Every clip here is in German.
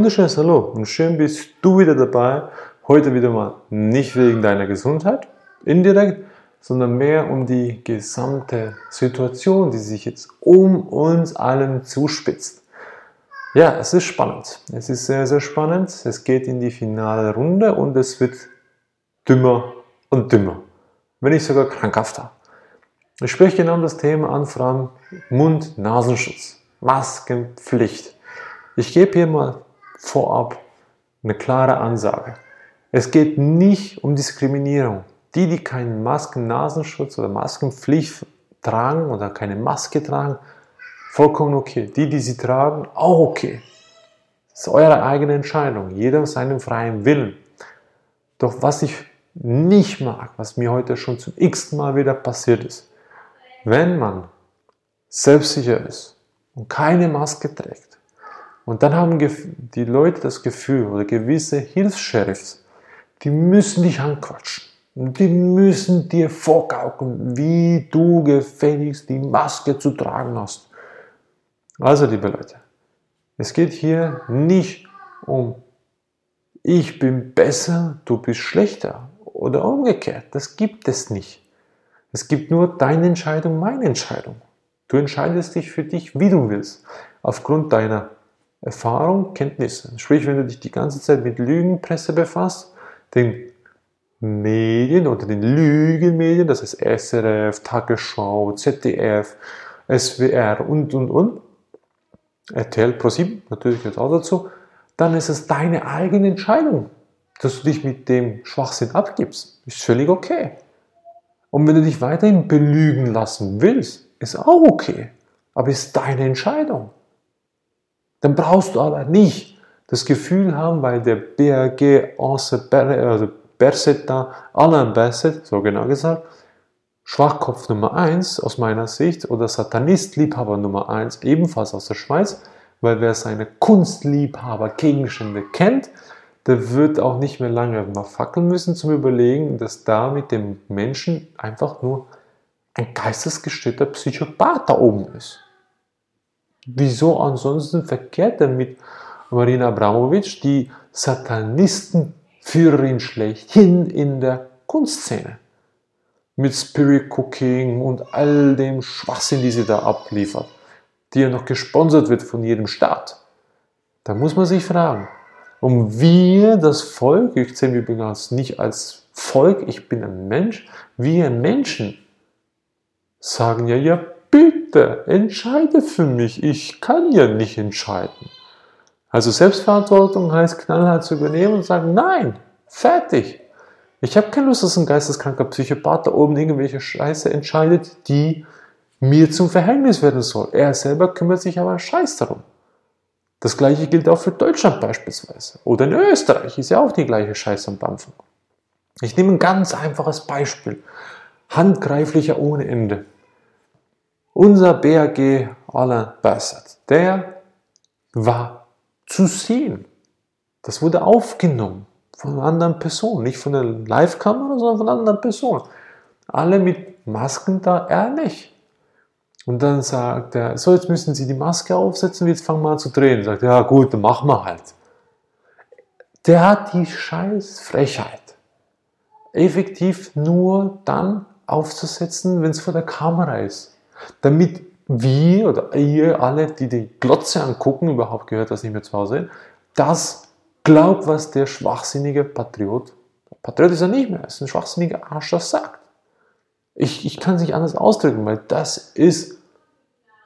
wunderschönes Hallo und schön bist du wieder dabei. Heute wieder mal nicht wegen deiner Gesundheit, indirekt, sondern mehr um die gesamte Situation, die sich jetzt um uns allen zuspitzt. Ja, es ist spannend. Es ist sehr, sehr spannend. Es geht in die finale Runde und es wird dümmer und dümmer. Wenn nicht sogar krankhafter. Ich spreche genau das Thema an, vor allem Mund-Nasenschutz, Maskenpflicht. Ich gebe hier mal vorab eine klare Ansage. Es geht nicht um Diskriminierung. Die, die keinen Masken-Nasenschutz oder Maskenpflicht tragen oder keine Maske tragen, vollkommen okay. Die, die sie tragen, auch okay. Das ist eure eigene Entscheidung. Jeder seinem freien Willen. Doch was ich nicht mag, was mir heute schon zum x Mal wieder passiert ist, wenn man selbstsicher ist und keine Maske trägt, und dann haben die Leute das Gefühl, oder gewisse Hilfs-Sheriffs, die müssen dich anquatschen. Die müssen dir vorgaukeln, wie du gefälligst die Maske zu tragen hast. Also, liebe Leute, es geht hier nicht um ich bin besser, du bist schlechter oder umgekehrt. Das gibt es nicht. Es gibt nur deine Entscheidung, meine Entscheidung. Du entscheidest dich für dich, wie du willst, aufgrund deiner Erfahrung, Kenntnisse. Sprich, wenn du dich die ganze Zeit mit Lügenpresse befasst, den Medien oder den Lügenmedien, das heißt SRF, Tagesschau, ZDF, SWR und, und, und, RTL Pro7, natürlich gehört auch dazu, dann ist es deine eigene Entscheidung, dass du dich mit dem Schwachsinn abgibst. Ist völlig okay. Und wenn du dich weiterhin belügen lassen willst, ist auch okay. Aber ist deine Entscheidung. Dann brauchst du aber nicht das Gefühl haben, weil der BRG also Berset da, Alain Berset, so genau gesagt, Schwachkopf Nummer 1 aus meiner Sicht oder Satanist-Liebhaber Nummer 1, ebenfalls aus der Schweiz, weil wer seine Kunstliebhaber-Gegenstände kennt, der wird auch nicht mehr lange mal fackeln müssen zum Überlegen, dass da mit dem Menschen einfach nur ein geistesgestörter Psychopath da oben ist. Wieso ansonsten verkehrt er mit Marina Abramovic, die Satanistenführerin schlechthin in der Kunstszene? Mit Spirit Cooking und all dem Schwachsinn, die sie da abliefert, die ja noch gesponsert wird von jedem Staat. Da muss man sich fragen, um wir, das Volk, ich zähle mich übrigens nicht als Volk, ich bin ein Mensch, wir Menschen sagen ja, ja, bitte, entscheide für mich, ich kann ja nicht entscheiden. Also Selbstverantwortung heißt knallhart zu übernehmen und sagen, nein, fertig. Ich habe keine Lust, dass ein geisteskranker Psychopath da oben irgendwelche Scheiße entscheidet, die mir zum Verhängnis werden soll. Er selber kümmert sich aber scheiß darum. Das gleiche gilt auch für Deutschland beispielsweise. Oder in Österreich ist ja auch die gleiche Scheiße am Dampfen. Ich nehme ein ganz einfaches Beispiel. Handgreiflicher ohne Ende. Unser BAG Alain Bassett, der war zu sehen. Das wurde aufgenommen von anderen Personen, nicht von der Live-Kamera, sondern von anderen Personen. Alle mit Masken da, ehrlich. Und dann sagt er, so jetzt müssen Sie die Maske aufsetzen, jetzt fangen wir an zu drehen. Sagt, ja gut, dann machen wir halt. Der hat die scheiß Frechheit, effektiv nur dann aufzusetzen, wenn es vor der Kamera ist damit wir oder ihr alle, die die Glotze angucken, überhaupt gehört das nicht mehr zu Hause, das glaubt, was der schwachsinnige Patriot, Patriot ist er nicht mehr, ist ein schwachsinniger Arsch, das sagt. Ich, ich kann es nicht anders ausdrücken, weil das ist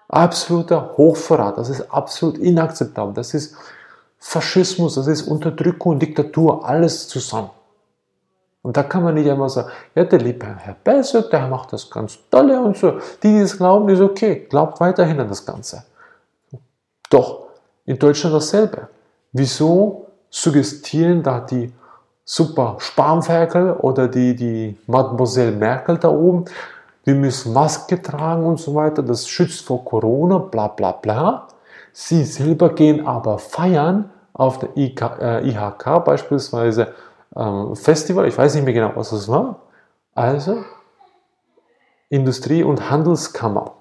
absoluter Hochverrat, das ist absolut inakzeptabel, das ist Faschismus, das ist Unterdrückung Diktatur, alles zusammen. Und da kann man nicht einmal sagen, ja, der liebe Herr Bessert, der macht das ganz tolle und so. Die, die das glauben, ist okay. Glaubt weiterhin an das Ganze. Doch, in Deutschland dasselbe. Wieso suggestieren da die super Spanferkel oder die, die Mademoiselle Merkel da oben, wir müssen Maske tragen und so weiter, das schützt vor Corona, bla bla bla. Sie selber gehen aber feiern auf der IK, äh, IHK beispielsweise ähm, Festival, ich weiß nicht mehr genau, was das war. Also, Industrie- und Handelskammer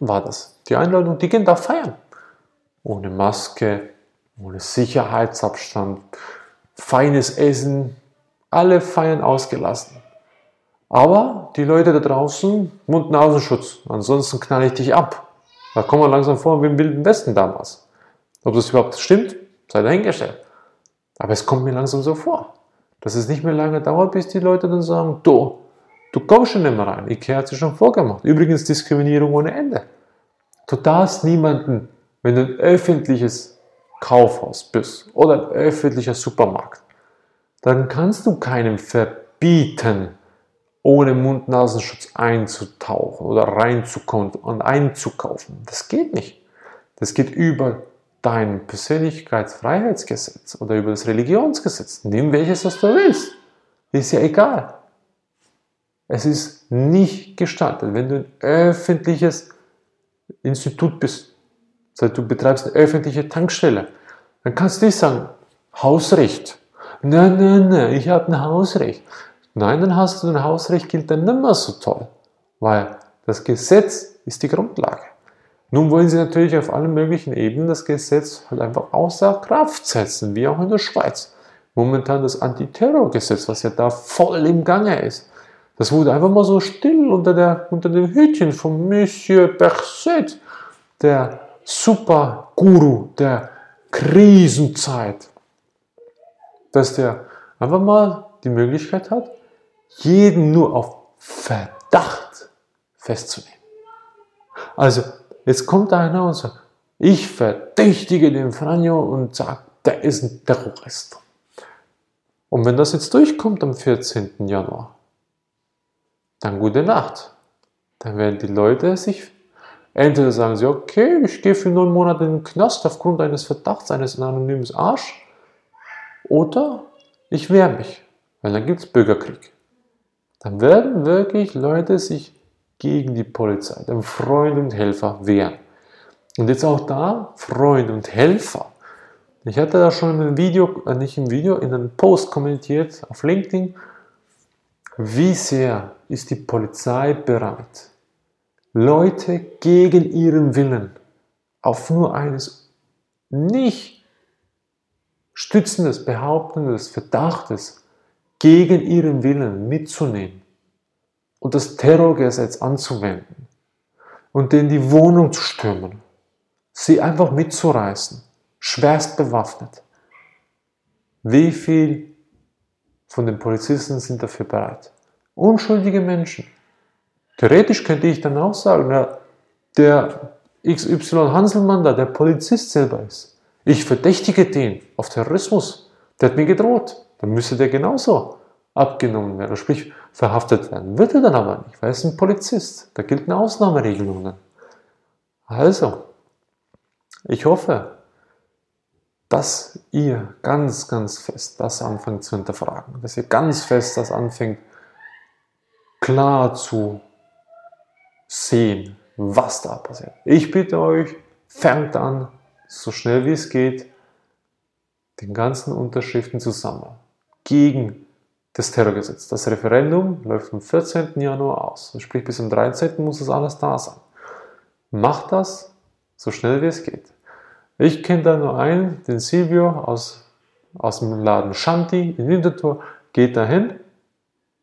war das. Die Einladung, die gehen da feiern. Ohne Maske, ohne Sicherheitsabstand, feines Essen, alle feiern ausgelassen. Aber die Leute da draußen, Mund-Nasenschutz, ansonsten knall ich dich ab. Da kommen wir langsam vor wie im Wilden Westen damals. Ob das überhaupt stimmt, sei dahingestellt. Aber es kommt mir langsam so vor, dass es nicht mehr lange dauert, bis die Leute dann sagen, du, du kommst schon nicht mehr rein. Ikea hat sich schon vorgemacht. Übrigens Diskriminierung ohne Ende. Du darfst niemanden, wenn du ein öffentliches Kaufhaus bist oder ein öffentlicher Supermarkt, dann kannst du keinem verbieten, ohne Mund-Nasenschutz einzutauchen oder reinzukommen und einzukaufen. Das geht nicht. Das geht über dein Persönlichkeitsfreiheitsgesetz oder über das Religionsgesetz. Nimm welches, was du willst. Ist ja egal. Es ist nicht gestattet, wenn du ein öffentliches Institut bist, das du betreibst eine öffentliche Tankstelle, dann kannst du nicht sagen, Hausrecht. Nein, nein, nein, ich habe ein Hausrecht. Nein, dann hast du ein Hausrecht, gilt dann nicht mehr so toll, weil das Gesetz ist die Grundlage. Nun wollen sie natürlich auf allen möglichen Ebenen das Gesetz halt einfach außer Kraft setzen, wie auch in der Schweiz. Momentan das Antiterrorgesetz, was ja da voll im Gange ist. Das wurde einfach mal so still unter, der, unter dem Hütchen von Monsieur Berset, der Superguru der Krisenzeit, dass der einfach mal die Möglichkeit hat, jeden nur auf Verdacht festzunehmen. Also, jetzt kommt einer und sagt, ich verdächtige den Franjo und sage, der ist ein Terrorist. Und wenn das jetzt durchkommt am 14. Januar, dann gute Nacht. Dann werden die Leute sich, entweder sagen sie, okay, ich gehe für neun Monate in den Knast aufgrund eines Verdachts eines anonymen Arsch, oder ich wehre mich, weil dann gibt es Bürgerkrieg. Dann werden wirklich Leute sich gegen die Polizei, den Freund und Helfer wehren. Und jetzt auch da, Freund und Helfer. Ich hatte da schon ein Video, äh, nicht im Video, in einem Post kommentiert auf LinkedIn, wie sehr ist die Polizei bereit, Leute gegen ihren Willen auf nur eines nicht stützendes, behauptendes Verdachtes gegen ihren Willen mitzunehmen und das Terrorgesetz anzuwenden und denen die Wohnung zu stürmen, sie einfach mitzureißen, schwerst bewaffnet. Wie viel von den Polizisten sind dafür bereit? Unschuldige Menschen. Theoretisch könnte ich dann auch sagen, ja, der XY Hanselmann da, der Polizist selber ist. Ich verdächtige den auf Terrorismus. Der hat mir gedroht. Dann müsste der genauso abgenommen werden, sprich verhaftet werden. Wird er dann aber nicht, weil er ist ein Polizist. Da gelten Ausnahmeregelungen. Also, ich hoffe, dass ihr ganz, ganz fest das anfängt zu hinterfragen, dass ihr ganz fest das anfängt klar zu sehen, was da passiert. Ich bitte euch, fängt an, so schnell wie es geht, den ganzen Unterschriften zu sammeln gegen das Terrorgesetz. Das Referendum läuft am 14. Januar aus. Sprich, bis am 13. muss das alles da sein. Macht das so schnell wie es geht. Ich kenne da nur einen, den Silvio aus, aus dem Laden Shanti in Winterthur. Geht dahin,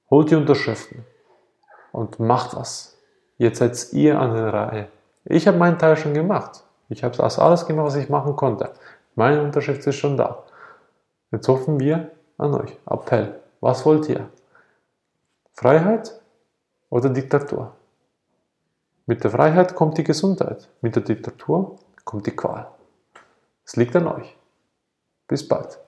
holt die Unterschriften und macht das. Jetzt seid ihr an der Reihe. Ich habe meinen Teil schon gemacht. Ich habe also alles gemacht, was ich machen konnte. Meine Unterschrift ist schon da. Jetzt hoffen wir an euch. Appell. Was wollt ihr? Freiheit oder Diktatur? Mit der Freiheit kommt die Gesundheit. Mit der Diktatur kommt die Qual. Es liegt an euch. Bis bald.